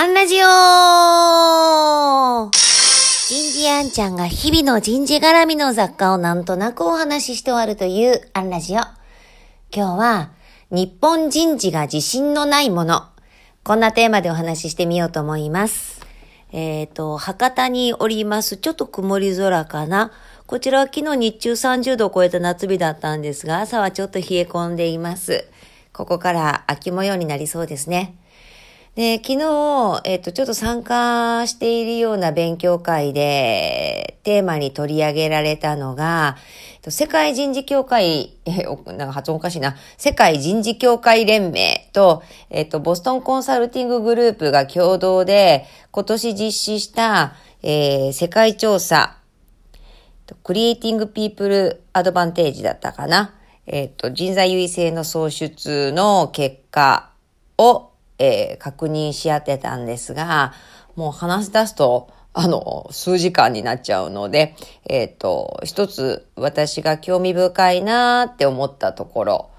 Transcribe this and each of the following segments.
アンラジオ人事アンちゃんが日々の人事絡みの雑貨をなんとなくお話しして終わるというアンラジオ。今日は、日本人事が自信のないもの。こんなテーマでお話ししてみようと思います。えっ、ー、と、博多におります。ちょっと曇り空かな。こちらは昨日日中30度を超えた夏日だったんですが、朝はちょっと冷え込んでいます。ここから秋模様になりそうですね。で、昨日、えっと、ちょっと参加しているような勉強会で、テーマに取り上げられたのが、世界人事協会、え、なんか発音おかしいな。世界人事協会連盟と、えっと、ボストンコンサルティンググループが共同で、今年実施した、えー、世界調査、クリエイティングピープルアドバンテージだったかな。えっと、人材優位性の創出の結果をえー、確認し合ってたんですが、もう話し出すと、あの、数時間になっちゃうので、えっ、ー、と、一つ私が興味深いなって思ったところ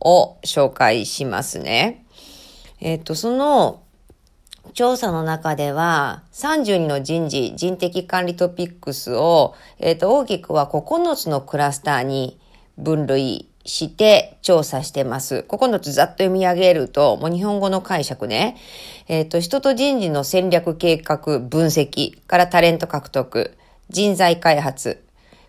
を紹介しますね。えっ、ー、と、その調査の中では、32の人事、人的管理トピックスを、えっ、ー、と、大きくは9つのクラスターに分類して調査してます。9つざっと読み上げると、もう日本語の解釈ね。えっ、ー、と、人と人事の戦略計画分析からタレント獲得、人材開発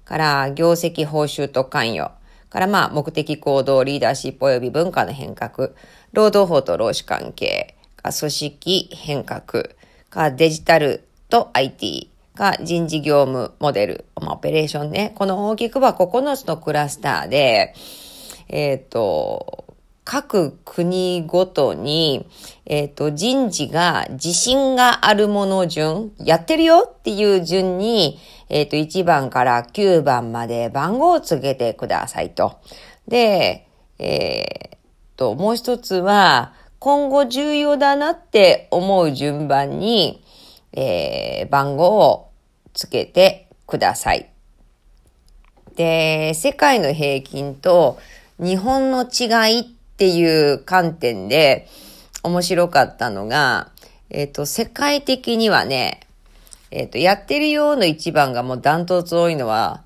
から業績報酬と関与からまあ目的行動、リーダーシップ及び文化の変革、労働法と労使関係、組織変革、かデジタルと IT、が人事業務モデル、まあ、オペレーションね。この大きくは9つのクラスターで、えっ、ー、と、各国ごとに、えっ、ー、と、人事が自信があるもの順、やってるよっていう順に、えっ、ー、と、1番から9番まで番号を告げてくださいと。で、えっと、もう一つは、今後重要だなって思う順番に、えー、番号をつけてください。で、世界の平均と日本の違いっていう観点で面白かったのが、えっ、ー、と、世界的にはね、えっ、ー、と、やってるようの一番がもうダントツ多いのは、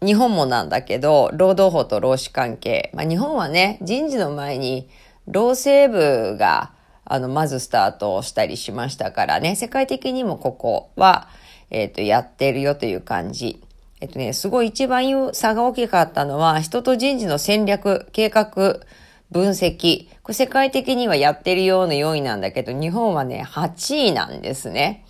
日本もなんだけど、労働法と労使関係。まあ、日本はね、人事の前に、労政部が、あの、まずスタートしたりしましたからね、世界的にもここは、えっ、ー、と、やってるよという感じ。えっとね、すごい一番差が大きかったのは、人と人事の戦略、計画、分析。これ世界的にはやってるような4位なんだけど、日本はね、8位なんですね。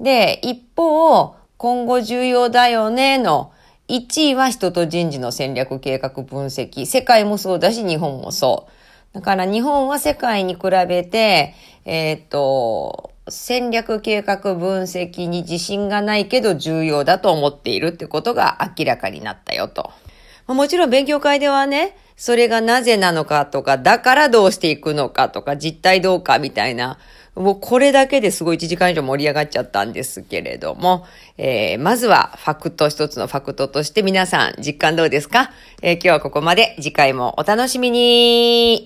で、一方、今後重要だよねの1位は人と人事の戦略計画分析。世界もそうだし、日本もそう。だから日本は世界に比べて、えっ、と、戦略計画分析に自信がないけど重要だと思っているってことが明らかになったよと。もちろん勉強会ではね、それがなぜなのかとか、だからどうしていくのかとか、実態どうかみたいな、もうこれだけですごい1時間以上盛り上がっちゃったんですけれども、えー、まずはファクト一つのファクトとして皆さん実感どうですか、えー、今日はここまで。次回もお楽しみに